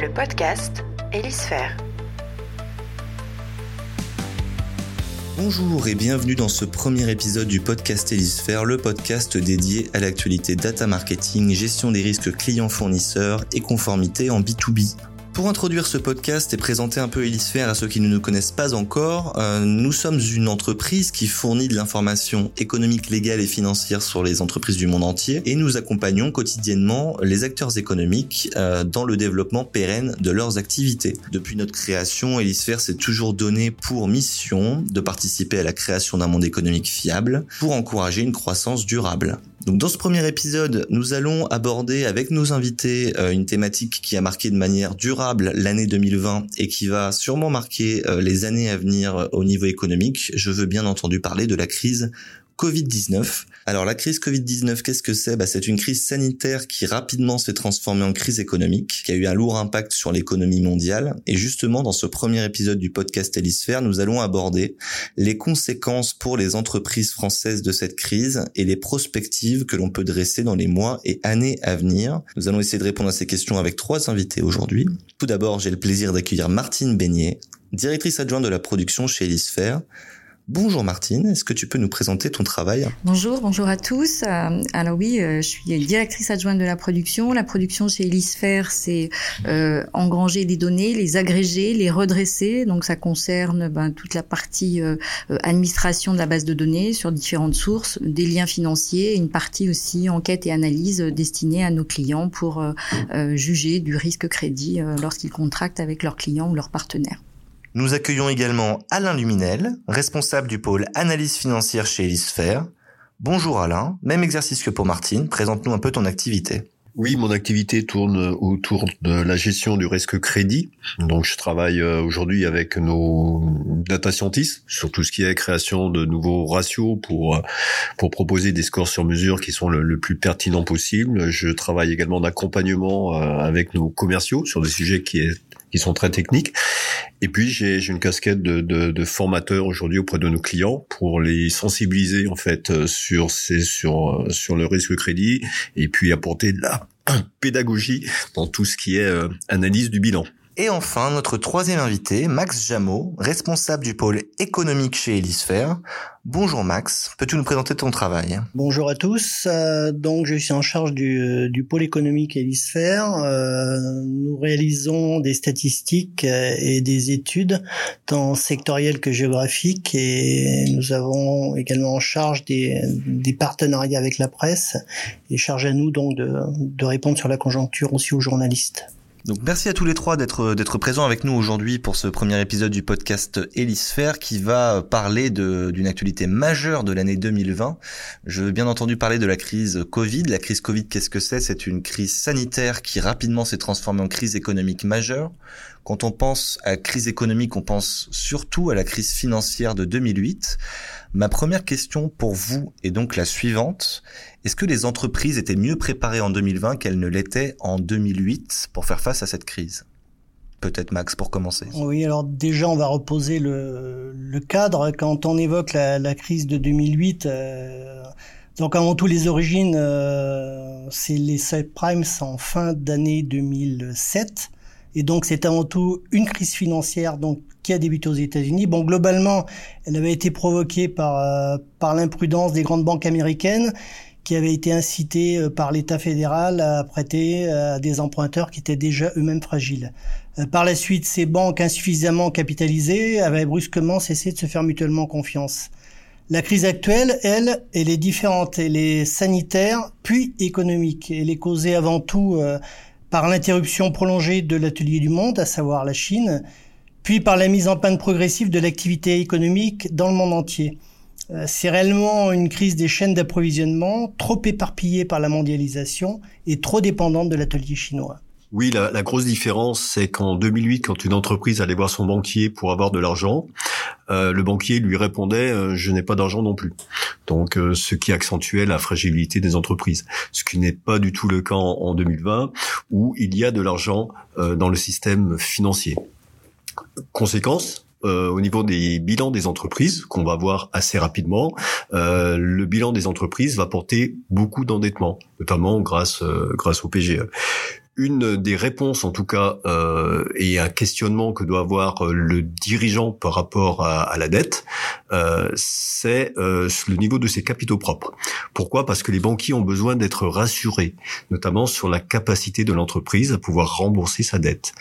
le podcast Hélisphère. Bonjour et bienvenue dans ce premier épisode du podcast Hélisphère, le podcast dédié à l'actualité data marketing, gestion des risques clients-fournisseurs et conformité en B2B. Pour introduire ce podcast et présenter un peu Elisphère à ceux qui ne nous connaissent pas encore, euh, nous sommes une entreprise qui fournit de l'information économique, légale et financière sur les entreprises du monde entier et nous accompagnons quotidiennement les acteurs économiques euh, dans le développement pérenne de leurs activités. Depuis notre création, Elisphère s'est toujours donné pour mission de participer à la création d'un monde économique fiable pour encourager une croissance durable. Donc dans ce premier épisode, nous allons aborder avec nos invités euh, une thématique qui a marqué de manière durable l'année 2020 et qui va sûrement marquer euh, les années à venir euh, au niveau économique. Je veux bien entendu parler de la crise Covid-19. Alors la crise Covid-19, qu'est-ce que c'est? Bah, C'est une crise sanitaire qui rapidement s'est transformée en crise économique, qui a eu un lourd impact sur l'économie mondiale. Et justement, dans ce premier épisode du podcast Hélisphère, nous allons aborder les conséquences pour les entreprises françaises de cette crise et les perspectives que l'on peut dresser dans les mois et années à venir. Nous allons essayer de répondre à ces questions avec trois invités aujourd'hui. Tout d'abord, j'ai le plaisir d'accueillir Martine Beignet, directrice adjointe de la production chez Hélisphère. Bonjour Martine, est-ce que tu peux nous présenter ton travail Bonjour, bonjour à tous. Euh, alors oui, euh, je suis directrice adjointe de la production. La production chez Elisphère, c'est euh, engranger des données, les agréger, les redresser. Donc ça concerne ben, toute la partie administration de la base de données sur différentes sources, des liens financiers, une partie aussi enquête et analyse destinée à nos clients pour juger du risque crédit lorsqu'ils contractent avec leurs clients ou leurs partenaires. Nous accueillons également Alain Luminel, responsable du pôle analyse financière chez Elisphère. Bonjour Alain, même exercice que pour Martine, présente-nous un peu ton activité. Oui, mon activité tourne autour de la gestion du risque crédit. Donc, je travaille euh, aujourd'hui avec nos data scientists sur tout ce qui est création de nouveaux ratios pour euh, pour proposer des scores sur mesure qui sont le, le plus pertinents possible. Je travaille également d'accompagnement euh, avec nos commerciaux sur des sujets qui est qui sont très techniques. Et puis j'ai une casquette de, de, de formateur aujourd'hui auprès de nos clients pour les sensibiliser en fait euh, sur ces sur euh, sur le risque crédit et puis apporter de la pédagogie dans tout ce qui est euh, analyse du bilan. Et enfin, notre troisième invité, Max Jameau, responsable du pôle économique chez Elisphère. Bonjour Max, peux-tu nous présenter ton travail? Bonjour à tous, euh, donc je suis en charge du, du pôle économique Elisphère. Euh, nous réalisons des statistiques euh, et des études tant sectorielles que géographiques et nous avons également en charge des, partenariats avec la presse et charge à nous donc de répondre sur la conjoncture aussi aux journalistes. Donc merci à tous les trois d'être d'être présents avec nous aujourd'hui pour ce premier épisode du podcast Hélisphère qui va parler d'une actualité majeure de l'année 2020. Je veux bien entendu parler de la crise Covid. La crise Covid, qu'est-ce que c'est? C'est une crise sanitaire qui rapidement s'est transformée en crise économique majeure. Quand on pense à crise économique, on pense surtout à la crise financière de 2008. Ma première question pour vous est donc la suivante. Est-ce que les entreprises étaient mieux préparées en 2020 qu'elles ne l'étaient en 2008 pour faire face à cette crise? Peut-être Max pour commencer. Oui, alors déjà on va reposer le, cadre. Quand on évoque la, la crise de 2008, euh, donc avant tout les origines, euh, c'est les subprimes en fin d'année 2007. Et donc c'est avant tout une crise financière donc qui a débuté aux États-Unis. Bon, globalement, elle avait été provoquée par euh, par l'imprudence des grandes banques américaines qui avaient été incitées euh, par l'État fédéral à prêter euh, à des emprunteurs qui étaient déjà eux-mêmes fragiles. Par la suite, ces banques insuffisamment capitalisées avaient brusquement cessé de se faire mutuellement confiance. La crise actuelle, elle, elle est différente. Elle est sanitaire, puis économique. Elle est causée avant tout par l'interruption prolongée de l'atelier du monde, à savoir la Chine, puis par la mise en panne progressive de l'activité économique dans le monde entier. Euh, c'est réellement une crise des chaînes d'approvisionnement, trop éparpillée par la mondialisation et trop dépendante de l'atelier chinois. Oui, la, la grosse différence, c'est qu'en 2008, quand une entreprise allait voir son banquier pour avoir de l'argent, euh, le banquier lui répondait euh, je n'ai pas d'argent non plus. Donc, euh, ce qui accentuait la fragilité des entreprises, ce qui n'est pas du tout le cas en, en 2020, où il y a de l'argent dans le système financier. Conséquence, euh, au niveau des bilans des entreprises qu'on va voir assez rapidement, euh, le bilan des entreprises va porter beaucoup d'endettement, notamment grâce euh, grâce au PGE. Une des réponses, en tout cas, euh, et un questionnement que doit avoir euh, le dirigeant par rapport à, la dette, euh, c'est euh, le niveau de ses capitaux propres. Pourquoi? Parce que les banquiers ont besoin d'être rassurés, notamment sur la capacité de l'entreprise à pouvoir rembourser sa dette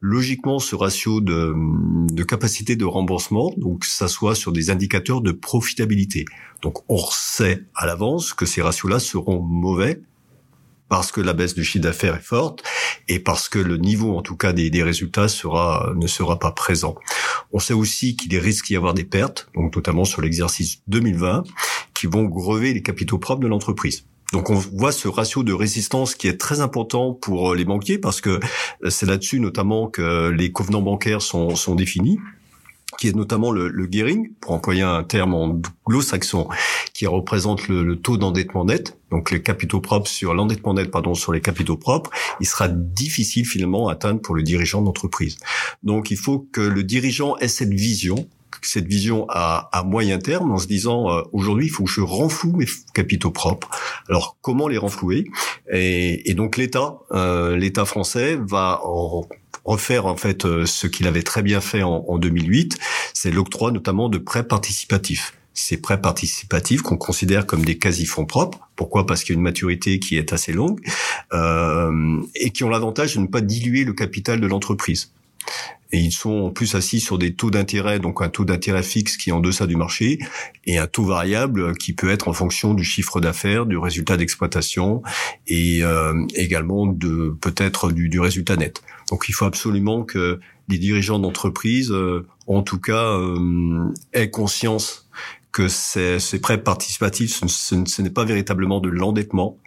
logiquement ce ratio de, de, capacité de remboursement, donc ça soit sur des indicateurs de profitabilité. Donc on sait à l'avance que ces ratios-là seront mauvais parce que la baisse du chiffre d'affaires est forte et parce que le niveau, en tout cas, des, résultats sera ne sera pas présent. On sait aussi qu'il risque d'y avoir des pertes, donc notamment sur l'exercice 2020, qui vont grever les capitaux propres de l'entreprise. Donc on voit ce ratio de résistance qui est très important pour les banquiers parce que c'est là-dessus notamment que les covenants bancaires sont, sont définis qui est notamment le, le gearing, pour employer un terme anglo-saxon, qui représente le, taux d'endettement net, donc les capitaux propres sur l'endettement net, pardon, sur les capitaux propres, il sera difficile finalement à atteindre pour le dirigeant d'entreprise. Donc il faut que le dirigeant ait cette vision, cette vision à, à moyen terme en se disant euh, aujourd'hui il faut que je renfloue mes capitaux propres. Alors comment les renflouer? Et, et, donc l'État, euh, l'État français va en refaire en fait euh, ce qu'il avait très bien fait en, en 2008, c'est l'octroi notamment de prêts participatifs. Ces prêts participatifs qu'on considère comme des quasi-fonds propres. Pourquoi? Parce qu'il y a une maturité qui est assez longue euh, et qui ont l'avantage de ne pas diluer le capital de l'entreprise et ils sont en plus assis sur des taux d'intérêt, donc un taux d'intérêt fixe qui est en deçà du marché, et un taux variable qui peut être en fonction du chiffre d'affaires, du résultat d'exploitation, et euh, également de peut-être du, résultat net. Donc il faut absolument que les dirigeants d'entreprise, euh, en tout cas, euh, aient conscience que ces, ces prêts participatifs, ce, ce, n'est pas véritablement de l'endettement,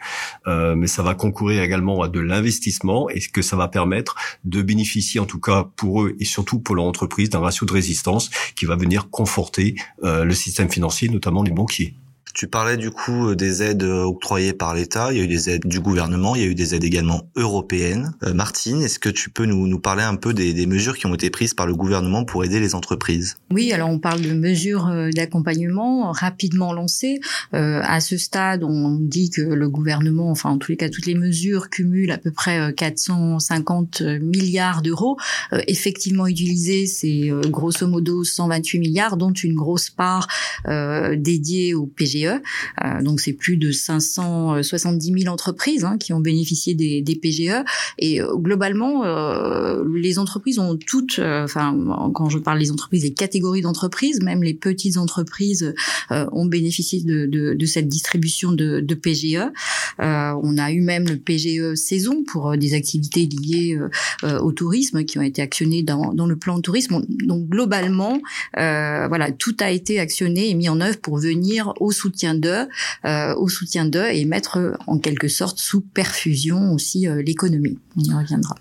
euh, mais ça va concourir également à de l'investissement et que ça va permettre de bénéficier, en tout cas pour eux et surtout pour leur entreprise, d'un ratio de résistance qui va venir conforter euh, le système financier, notamment les banquiers. Tu parlais du coup euh, des aides euh, octroyées par l'État, il y a eu des aides du gouvernement, il y a eu des aides également européennes. Euh, Martine, est-ce que tu peux nous, nous parler un peu des, des, mesures qui ont été prises par le gouvernement pour aider les entreprises? Oui, alors on parle de mesures d'accompagnement rapidement lancées. Euh, à ce stade, on dit que le gouvernement, enfin en tous les cas, toutes les mesures cumulent à peu près 450 milliards d'euros. Euh, effectivement utilisés, c'est grosso modo 128 milliards, dont une grosse part dédiée au PG euh, donc c'est plus de 570 000 entreprises hein, qui ont bénéficié des, des PGE. Et euh, globalement, euh, les entreprises ont toutes, enfin quand je parle des entreprises, les catégories d'entreprises, même les petites entreprises ont bénéficié de, de, de, cette distribution de, de PGE. on a eu même le PGE saison pour des activités liées au tourisme qui ont été actionnées dans, dans le plan de tourisme. Donc globalement, voilà, tout a été actionné et mis en œuvre pour venir au soutien soutien d'eux, euh, au soutien d'eux et mettre en quelque sorte sous perfusion aussi euh, l'économie. On y reviendra.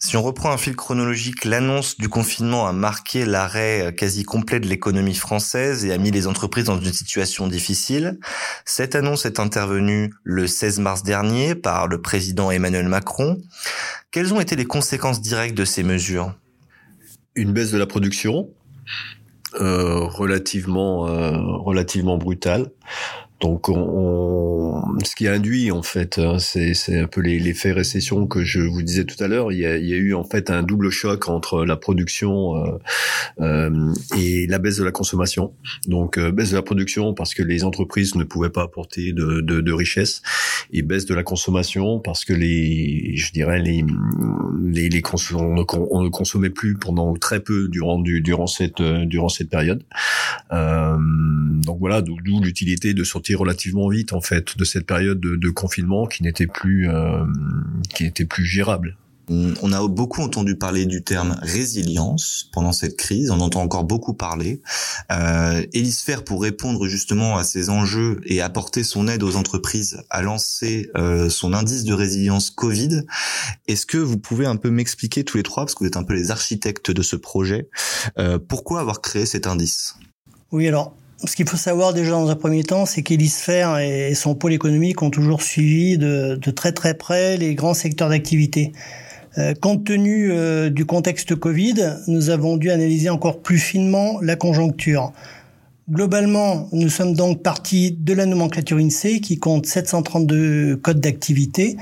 Si on reprend un fil chronologique, l'annonce du confinement a marqué l'arrêt quasi complet de l'économie française et a mis les entreprises dans une situation difficile. Cette annonce est intervenue le 16 mars dernier par le président Emmanuel Macron. Quelles ont été les conséquences directes de ces mesures? Une baisse de la production, euh, relativement euh, relativement brutale. Donc, on, ce qui induit en fait, hein, c'est un peu l'effet récession que je vous disais tout à l'heure. Il, il, y a eu en fait un double choc entre la production euh, euh, et la baisse de la consommation. Donc, euh, baisse de la production parce que les entreprises ne pouvaient pas apporter de, de, de richesse, et baisse de la consommation parce que les, je dirais les les, les on, ne, on, ne, consommait plus pendant très peu durant du, durant cette durant cette période. donc voilà, d'où l'utilité de sortir relativement vite en fait de cette période de, confinement qui n'était plus euh, qui était plus gérable. On a beaucoup entendu parler du terme résilience pendant cette crise, on entend encore beaucoup parler. Euh, Elisphère, pour répondre justement à ces enjeux et apporter son aide aux entreprises, a lancé euh, son indice de résilience Covid. Est-ce que vous pouvez un peu m'expliquer tous les trois, parce que vous êtes un peu les architectes de ce projet, euh, pourquoi avoir créé cet indice? Oui, alors ce qu'il faut savoir déjà dans un premier temps, c'est qu'Hélisphère et son pôle économique ont toujours suivi de, très très près les grands secteurs d'activité. Euh, compte tenu euh, du contexte Covid, nous avons dû analyser encore plus finement la conjoncture. Globalement, nous sommes donc partis de la nomenclature INSEE qui compte 732 codes d'activité.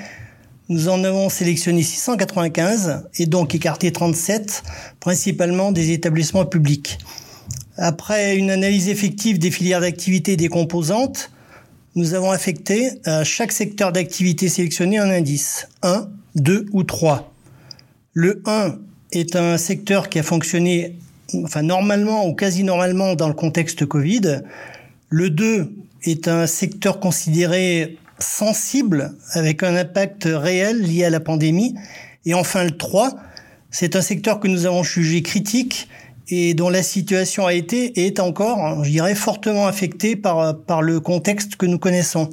Nous en avons sélectionné 695 et donc écarté 37, principalement des établissements publics. Après une analyse effective des filières d'activité et des composantes, nous avons affecté à chaque secteur d'activité sélectionné un indice, 1, 2 ou 3. Le 1 est un secteur qui a fonctionné enfin normalement ou quasi normalement dans le contexte Covid. Le 2 est un secteur considéré sensible avec un impact réel lié à la pandémie. Et enfin le 3, c'est un secteur que nous avons jugé critique et dont la situation a été et est encore, je dirais, fortement affectée par, par le contexte que nous connaissons.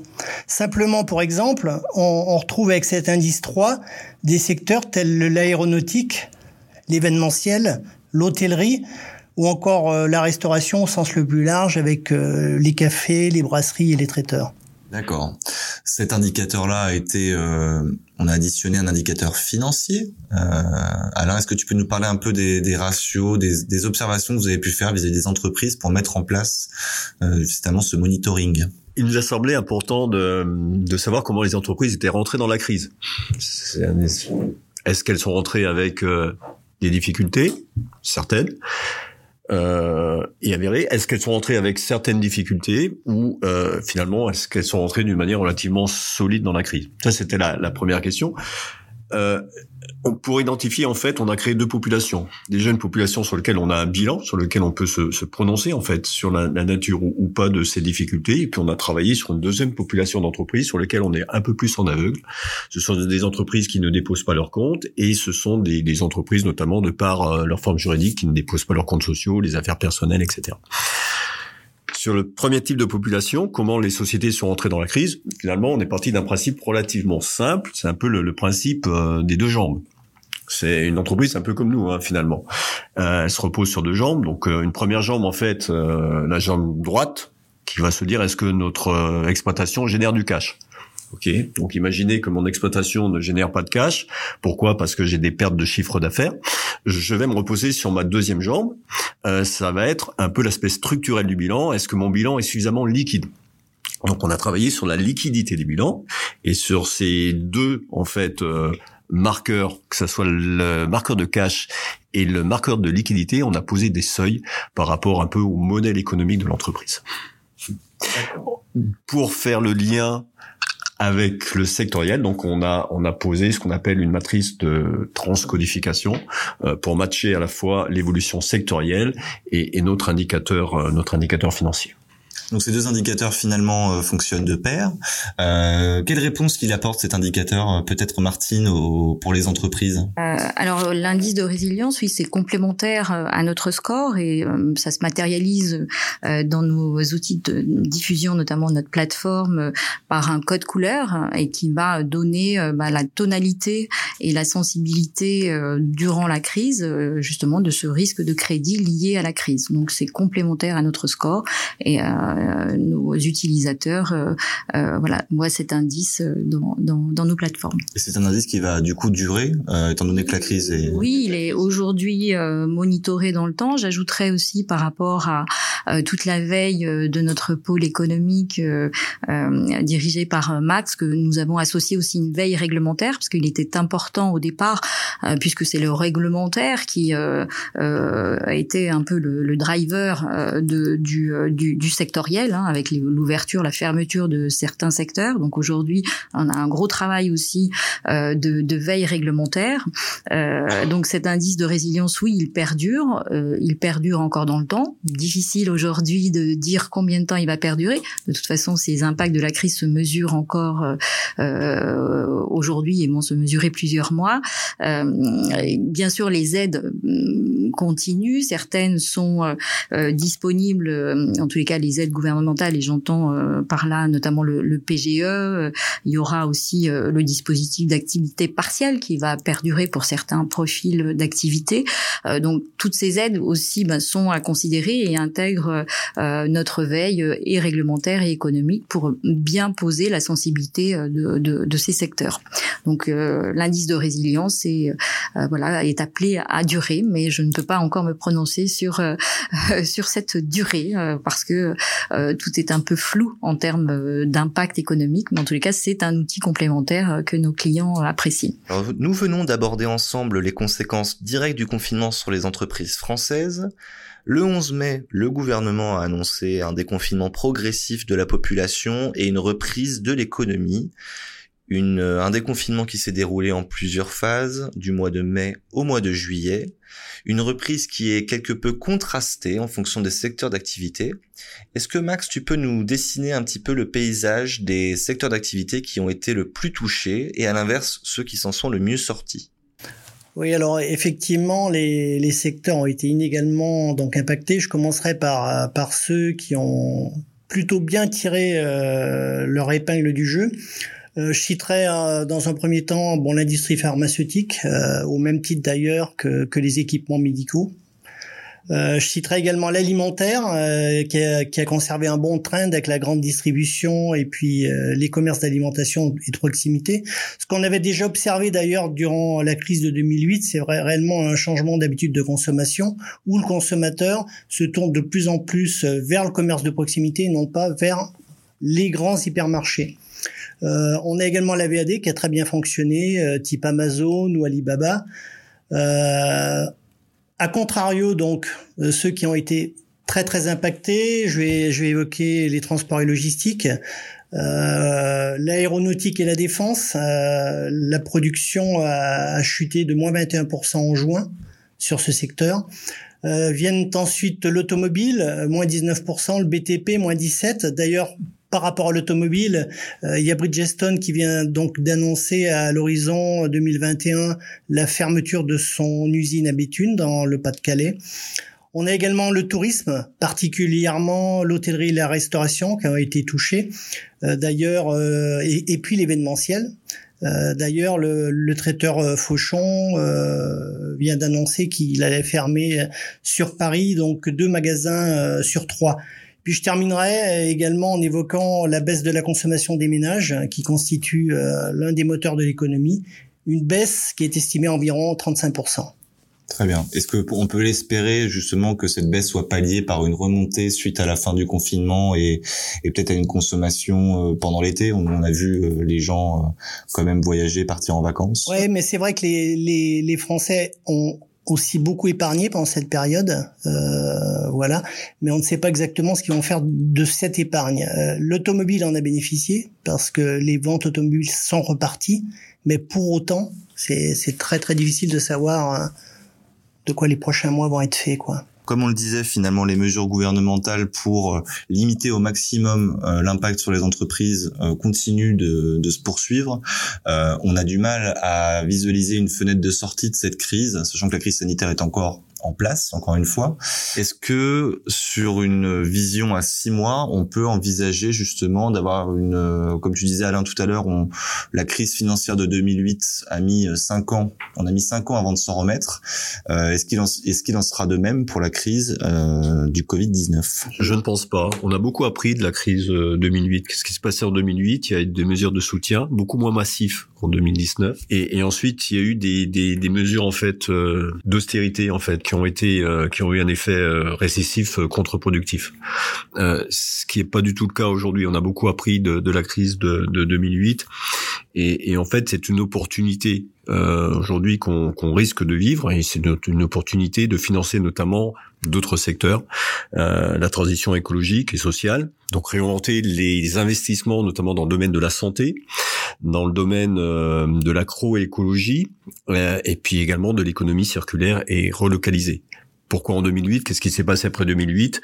Simplement, pour exemple, on, on retrouve avec cet indice 3 des secteurs tels l'aéronautique, l'événementiel, l'hôtellerie ou encore euh, la restauration au sens le plus large avec euh, les cafés, les brasseries et les traiteurs. D'accord. Cet indicateur-là a été, euh, on a additionné un indicateur financier. Euh, Alain, est-ce que tu peux nous parler un peu des, ratios, des, des, observations que vous avez pu faire vis-à-vis des entreprises pour mettre en place euh, justement ce monitoring? Il nous a semblé important de, de savoir comment les entreprises étaient rentrées dans la crise. Est-ce qu'elles sont rentrées avec euh, des difficultés, certaines, euh, et avérées. Est-ce qu'elles sont rentrées avec certaines difficultés ou euh, finalement est-ce qu'elles sont rentrées d'une manière relativement solide dans la crise? Ça, c'était la, première question. Euh, pour identifier, en fait, on a créé deux populations. Déjà une population sur laquelle on a un bilan, sur lequel on peut se, prononcer, en fait, sur la, nature ou, pas de ces difficultés. Et puis on a travaillé sur une deuxième population d'entreprises sur lesquelles on est un peu plus en aveugle. Ce sont des entreprises qui ne déposent pas leurs comptes et ce sont des, des entreprises, notamment de par euh, leur forme juridique, qui ne déposent pas leurs comptes sociaux, les affaires personnelles, etc sur le premier type de population, comment les sociétés sont entrées dans la crise, finalement, on est parti d'un principe relativement simple. C'est un peu le, principe euh, des deux jambes. C'est une entreprise un peu comme nous, hein, finalement. Euh, elle se repose sur deux jambes. Donc, euh, une première jambe, en fait, la jambe droite, qui va se dire est-ce que notre exploitation génère du cash? Ok, donc imaginez que mon exploitation ne génère pas de cash. Pourquoi? Parce que j'ai des pertes de chiffre d'affaires. Je vais me reposer sur ma deuxième jambe. Euh, ça va être un peu l'aspect structurel du bilan. Est-ce que mon bilan est suffisamment liquide? Donc on a travaillé sur la liquidité du bilan et sur ces deux en fait euh, marqueurs, que ce soit le marqueur de cash et le marqueur de liquidité, on a posé des seuils par rapport un peu au modèle économique de l'entreprise. Pour faire le lien avec le sectoriel. Donc on a on a posé ce qu'on appelle une matrice de transcodification euh, pour matcher à la fois l'évolution sectorielle et, et notre indicateur euh, notre indicateur financier. Donc ces deux indicateurs finalement euh, fonctionnent de pair. Euh, quelle réponse qu'il apporte cet indicateur, euh, peut-être Martine, au, pour les entreprises? Euh, Alors l'indice de résilience, oui, c'est complémentaire euh, à notre score et euh, ça se matérialise dans nos outils de diffusion, notamment notre plateforme, par un code couleur et qui va donner bah, la tonalité et la sensibilité durant la crise, justement, de ce risque de crédit lié à la crise. Donc c'est complémentaire à notre score et euh, nos utilisateurs euh, euh, voilà voient cet indice dans, dans, dans nos plateformes. Et c'est un indice qui va du coup durer, étant donné que la crise est... Oui, il est aujourd'hui monitoré dans le temps. J'ajouterais aussi par rapport à toute la veille de notre pôle économique dirigé par Max que nous avons associé aussi une veille réglementaire parce qu'il était important au départ puisque c'est le réglementaire qui a été un peu le, le driver de, du, du, du secteur hein, avec l'ouverture, la fermeture de certains secteurs. Donc aujourd'hui, on a un gros travail aussi euh, de, de, veille réglementaire. Euh, donc cet indice de résilience, oui, il perdure, euh, il perdure encore dans le temps. Difficile aujourd'hui de dire combien de temps il va perdurer. De toute façon, ces impacts de la crise se mesurent encore euh, euh, aujourd'hui et vont se mesurer plusieurs mois. bien sûr, les aides mm, continuent. Certaines sont disponibles, en tous les cas, les aides gouvernementale et j'entends euh, par là notamment le, le PGE. Euh, il y aura aussi euh, le dispositif d'activité partielle qui va perdurer pour certains profils d'activité. donc toutes ces aides aussi ben, sont à considérer et intègrent notre veille et réglementaire et économique pour bien poser la sensibilité de, de, de ces secteurs. Donc l'indice de résilience est voilà est appelé à durer, mais je ne peux peux pas encore me prononcer sur sur cette durée parce que tout est un peu flou en termes d'impact économique. Mais en tous les cas, c'est un outil complémentaire que nos clients apprécient. nous venons d'aborder ensemble les conséquences directes du confinement sur les entreprises françaises. Le 11 mai, le gouvernement a annoncé un déconfinement progressif de la population et une reprise de l'économie. un déconfinement qui s'est déroulé en plusieurs phases, du mois de mai au mois de juillet. Une reprise qui est quelque peu contrastée en fonction des secteurs d'activité. Est-ce que Max, tu peux nous dessiner un petit peu le paysage des secteurs d'activité qui ont été le plus touchés et à l'inverse ceux qui s'en sont le mieux sortis? Oui, alors effectivement, les, les, secteurs ont été inégalement donc impactés. Je commencerai par par ceux qui ont plutôt bien tiré euh, leur épingle du jeu. Euh, je citerai euh, dans un premier temps bon l'industrie pharmaceutique, euh, au même titre d'ailleurs que, que les équipements médicaux. Euh, je citerai également l'alimentaire euh, qui, a, qui, a, conservé un bon trend avec la grande distribution et puis euh, les commerces d'alimentation et de proximité. Ce qu'on avait déjà observé d'ailleurs durant la crise de 2008, c'est réellement un changement d'habitude de consommation où le consommateur se tourne de plus en plus vers le commerce de proximité non pas vers les grands hypermarchés. Euh, on a également la VAD qui a très bien fonctionné, type Amazon ou Alibaba. Euh, a contrario, donc, euh, ceux qui ont été très très impactés, je vais, évoquer les transports et logistiques, euh, l'aéronautique et la défense. Euh, la production a, chuté de moins 21% en juin sur ce secteur. viennent ensuite l'automobile, moins 19%, le BTP, moins 17%. D'ailleurs, par rapport à l'automobile, euh, il y a Bridgestone qui vient donc d'annoncer à l'horizon 2021 la fermeture de son usine à Béthune dans le Pas-de-Calais. On a également le tourisme, particulièrement l'hôtellerie et la restauration qui ont été touchés. Euh, d'ailleurs, euh, et, puis l'événementiel. D'ailleurs, le, le, traiteur Fauchon vient d'annoncer qu'il allait fermer sur Paris donc deux magasins sur trois. Puis je terminerai également en évoquant la baisse de la consommation des ménages, hein, qui constitue euh, l'un des moteurs de l'économie, une baisse qui est estimée à environ 35%. Très bien. Est-ce qu'on peut l'espérer justement que cette baisse soit palliée par une remontée suite à la fin du confinement et, peut-être à une consommation euh, pendant l'été? On a vu euh, les gens quand même voyager, partir en vacances. Oui, mais c'est vrai que les, les, les Français ont aussi beaucoup épargné pendant cette période, euh, voilà. Mais on ne sait pas exactement ce qu'ils vont faire de cette épargne. Euh, l'automobile en a bénéficié parce que les ventes automobiles sont reparties, mais pour autant, c'est très très difficile de savoir hein, de quoi les prochains mois vont être faits, quoi comme on le disait, finalement, les mesures gouvernementales pour euh, limiter au maximum euh, l'impact sur les entreprises euh, continuent de, de, se poursuivre. on a du mal à visualiser une fenêtre de sortie de cette crise, sachant que la crise sanitaire est encore en place, encore une fois. Est-ce que sur une vision à six mois, on peut envisager justement d'avoir une, comme tu disais Alain tout à l'heure, la crise financière de 2008 a mis cinq ans, on a mis cinq ans avant de s'en remettre. Euh, est-ce qu'il en, est-ce qu'il en sera de même pour la crise euh, du Covid-19 Je ne pense pas. On a beaucoup appris de la crise 2008. Euh, Qu'est-ce qui se passait en 2008 Il y a eu des mesures de soutien beaucoup moins massives qu'en 2019. Et, et, ensuite, il y a eu des, des, des mesures en fait euh, d'austérité en fait qui ont été euh, qui ont eu un effet euh, récessif euh, contre-productif. ce qui est pas du tout le cas aujourd'hui. On a beaucoup appris de, de la crise de, de 2008 et, et, en fait c'est une opportunité euh, aujourd'hui qu'on risque de vivre et c'est une, opportunité de financer notamment d'autres secteurs, euh, la transition écologique et sociale, donc réorienter les investissements notamment dans le domaine de la santé, dans le domaine euh, de l'agroécologie euh, et puis également de l'économie circulaire et relocalisée. Pourquoi en 2008 Qu'est-ce qui s'est passé après 2008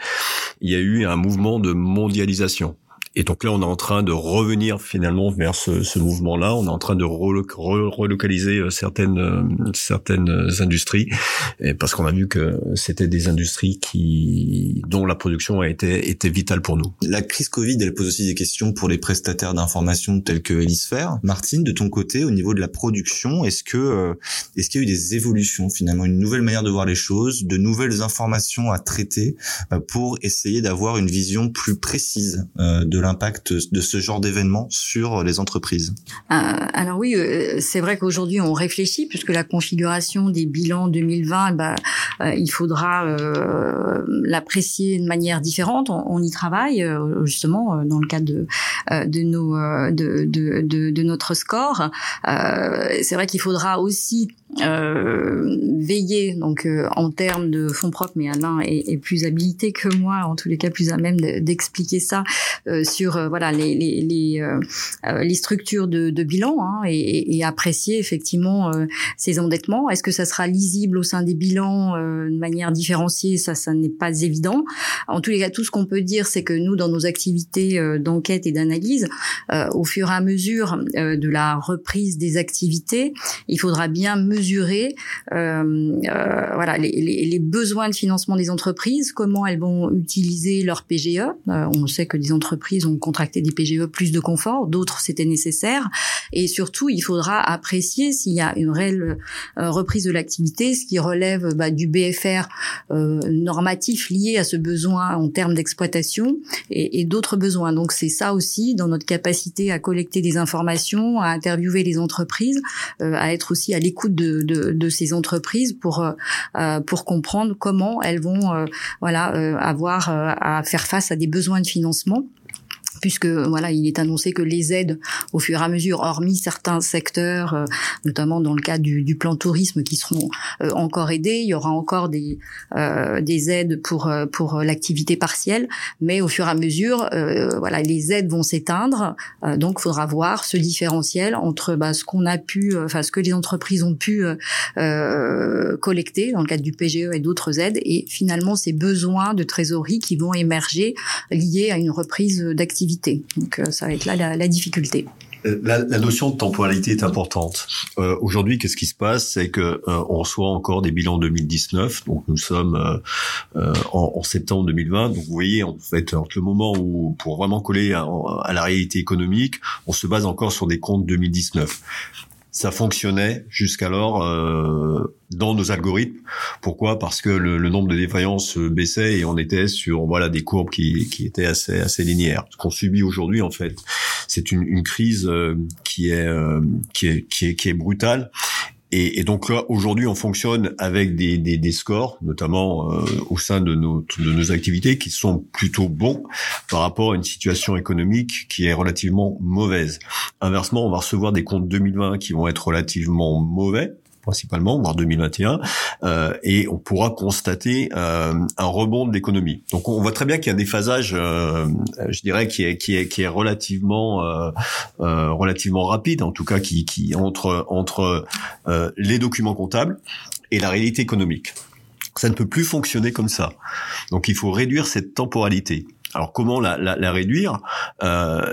Il y a eu un mouvement de mondialisation. Et donc là, on est en train de revenir finalement vers ce, ce mouvement-là. On est en train de relocaliser euh, certaines euh, certaines industries, parce qu'on a vu que c'était des industries qui dont la production a été était vitale pour nous. La crise Covid, elle pose aussi des questions pour les prestataires d'information tels que Elisphère. Martine, de ton côté, au niveau de la production, est-ce que euh, est-ce qu'il y a eu des évolutions finalement, une nouvelle manière de voir les choses, de nouvelles informations à traiter pour essayer d'avoir une vision plus précise de la l'impact de ce genre d'événement sur les entreprises? Alors oui, c'est vrai qu'aujourd'hui on réfléchit puisque la configuration des bilans 2020, bah, il faudra l'apprécier de manière différente. On, y travaille justement dans le cadre de, notre score. c'est vrai qu'il faudra aussi euh, veiller donc euh, en termes de fonds propres, mais Alain est, plus habilité que moi, en tous les cas plus à même d'expliquer ça euh, sur euh, voilà les les les, euh, les structures de, bilan hein, et, apprécier effectivement ces endettements. Est-ce que ça sera lisible au sein des bilans de manière différenciée? Ça, ça n'est pas évident. En tous les cas, tout ce qu'on peut dire, c'est que nous, dans nos activités d'enquête et d'analyse, au fur et à mesure de la reprise des activités, il faudra bien mesurer euh, euh, voilà les, les, les, besoins de financement des entreprises, comment elles vont utiliser leur PGE. Euh, on sait que des entreprises ont contracté des PGE plus de confort, d'autres c'était nécessaire, et surtout il faudra apprécier s'il y a une réelle reprise de l'activité, ce qui relève bah, du BFR normatif lié à ce besoin en termes d'exploitation et, et d'autres besoins. Donc c'est ça aussi dans notre capacité à collecter des informations, à interviewer les entreprises, à être aussi à l'écoute de de, ces entreprises pour euh, euh, pour comprendre comment elles vont euh, voilà avoir à faire face à des besoins de financement puisque voilà, il est annoncé que les aides, au fur et à mesure, hormis certains secteurs, euh, notamment dans le cas du, plan tourisme, qui seront euh, encore aidés, il y aura encore des euh, des aides pour pour l'activité partielle, mais au fur et à mesure, voilà, les aides vont s'éteindre, donc il faudra voir ce différentiel entre bah, ce qu'on a pu, enfin ce que les entreprises ont pu collecter dans le cadre du PGE et d'autres aides, et finalement ces besoins de trésorerie qui vont émerger liés à une reprise d'activité donc euh, ça va être là la, difficulté. Euh, la, notion de temporalité est importante. Euh, aujourd'hui, qu'est-ce qui se passe? C'est que on reçoit encore des bilans 2019. Donc nous sommes en, septembre 2020. Donc vous voyez, en fait, entre le moment où pour vraiment coller à, la réalité économique, on se base encore sur des comptes 2019 ça fonctionnait jusqu'alors euh, dans nos algorithmes. Pourquoi? Parce que le, nombre de défaillances baissait et on était sur voilà des courbes qui, qui étaient assez assez linéaires. Ce qu'on subit aujourd'hui en fait, c'est une, une crise euh, qui est, euh, qui est qui est qui est brutale et, donc là, aujourd'hui, on fonctionne avec des, des, des scores, notamment euh, au sein de nos, de nos activités, qui sont plutôt bons par rapport à une situation économique qui est relativement mauvaise. Inversement, on va recevoir des comptes 2020 qui vont être relativement mauvais principalement, voire 2021, euh, et on pourra constater euh, un rebond de l'économie. Donc on voit très bien qu'il y a un déphasage, euh, je dirais, qui est qui est qui est relativement euh, euh, relativement rapide, en tout cas qui qui entre entre euh, les documents comptables et la réalité économique. Ça ne peut plus fonctionner comme ça. Donc il faut réduire cette temporalité. Alors comment la, la, la réduire?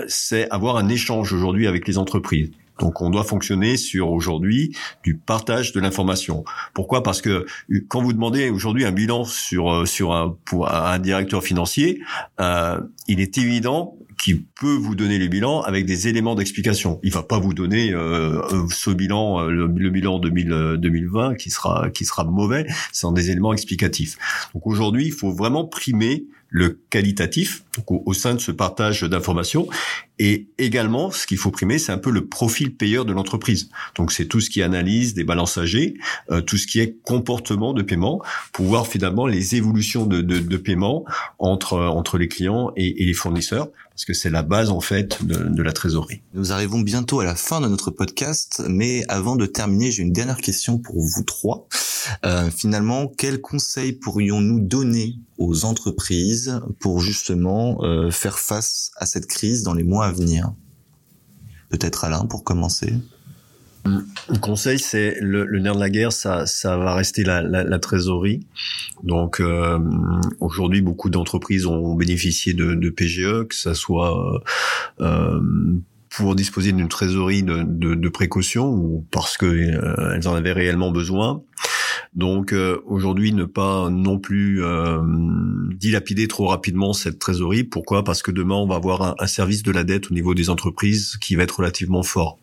C'est avoir un échange aujourd'hui avec les entreprises. Donc on doit fonctionner sur aujourd'hui du partage de l'information. Pourquoi? Parce que euh, quand vous demandez aujourd'hui un bilan sur euh, sur un pour un directeur financier, euh, il est évident qu'il peut vous donner le bilan avec des éléments d'explication. Il va pas vous donner euh, ce bilan, le, bilan 2000, 2020 qui sera qui sera mauvais sans des éléments explicatifs. Donc aujourd'hui, il faut vraiment primer le qualitatif au, sein de ce partage d'informations. Et également, ce qu'il faut primer, c'est un peu le profil payeur de l'entreprise. Donc, c'est tout ce qui analyse des balances âgées, euh, tout ce qui est comportement de paiement, pour voir finalement les évolutions de, de, de paiement entre entre les clients et, et les fournisseurs, parce que c'est la base en fait de, de la trésorerie. Nous arrivons bientôt à la fin de notre podcast, mais avant de terminer, j'ai une dernière question pour vous trois. Euh, finalement, quels conseils pourrions-nous donner aux entreprises pour justement euh, faire face à cette crise dans les mois à venir? Peut-être Alain pour commencer. Le conseil, c'est le, nerf de la guerre, ça, ça va rester la, la, trésorerie. Donc euh, aujourd'hui, beaucoup d'entreprises ont bénéficié de, de, PGE, que ça soit euh, pour disposer d'une trésorerie de, de, précaution ou parce que elles en avaient réellement besoin. Donc euh, aujourd'hui, ne pas non plus euh, dilapider trop rapidement cette trésorerie. Pourquoi? Parce que demain, on va avoir un, service de la dette au niveau des entreprises qui va être relativement fort.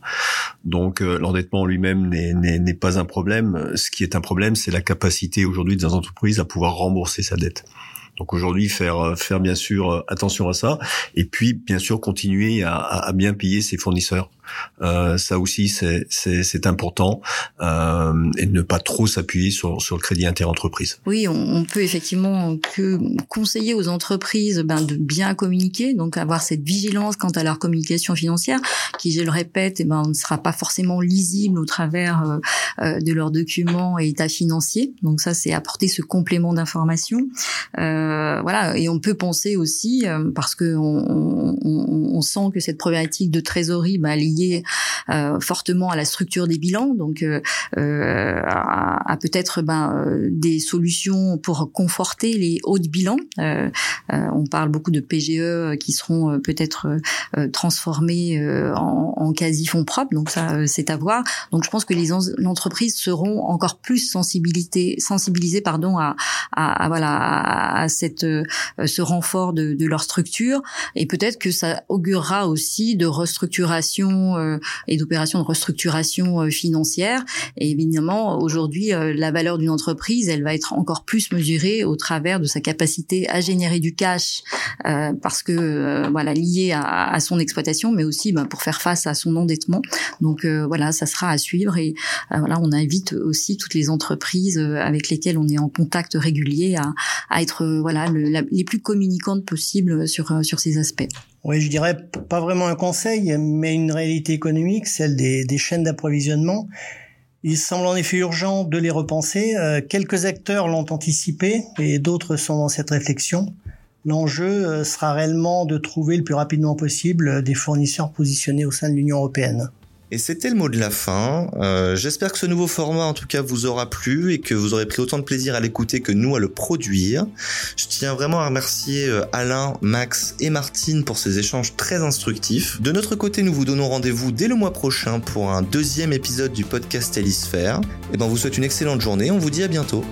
Donc euh, l'endettement lui-même n'est pas un problème. Ce qui est un problème, c'est la capacité aujourd'hui des entreprises à pouvoir rembourser sa dette. Donc aujourd'hui, faire faire bien sûr attention à ça, et puis bien sûr continuer à, à bien payer ses fournisseurs. Euh, ça aussi, c'est important euh, et ne pas trop s'appuyer sur, sur le crédit interentreprise. Oui, on, peut effectivement que conseiller aux entreprises ben, de bien communiquer, donc avoir cette vigilance quant à leur communication financière, qui, je le répète, eh ben, ne sera pas forcément lisible au travers euh, euh, de leurs documents et états financiers. Donc ça, c'est apporter ce complément d'information. Euh, voilà, et on peut penser aussi, parce que on, on, on, sent que cette problématique de trésorerie ben, liée euh, fortement à la structure des bilans, donc euh, euh, à, peut-être ben, des solutions pour conforter les hauts de bilan. on parle beaucoup de PGE qui seront peut-être transformés en, en quasi fonds propres, donc ça c'est à voir. Donc je pense que les entreprises seront encore plus sensibilisées, sensibilisées pardon à, à, voilà à, cette ce renfort de, de leur structure et peut-être que ça augurera aussi de restructuration euh, et d'opérations de restructuration euh, financière. Et évidemment, aujourd'hui, euh, la valeur d'une entreprise, elle va être encore plus mesurée au travers de sa capacité à générer du cash, parce que voilà lié à, son exploitation, mais aussi ben, pour faire face à son endettement. Donc voilà, ça sera à suivre et voilà, on invite aussi toutes les entreprises avec lesquelles on est en contact régulier à, à être voilà les plus communicantes possibles sur sur ces aspects. Oui, je dirais pas vraiment un conseil, mais une réalité économique, celle des, chaînes d'approvisionnement. Il semble en effet urgent de les repenser. Euh, quelques acteurs l'ont anticipé et d'autres sont dans cette réflexion. L'enjeu euh, sera réellement de trouver le plus rapidement possible des fournisseurs positionnés au sein de l'Union européenne. Et c'était le mot de la fin. Euh, j'espère que ce nouveau format, en tout cas, vous aura plu et que vous aurez pris autant de plaisir à l'écouter que nous à le produire. Je tiens vraiment à remercier euh, Alain, Max et Martine pour ces échanges très instructifs. De notre côté, nous vous donnons rendez-vous dès le mois prochain pour un deuxième épisode du podcast Hélisphère. Et ben, on vous souhaite une excellente journée. On vous dit à bientôt.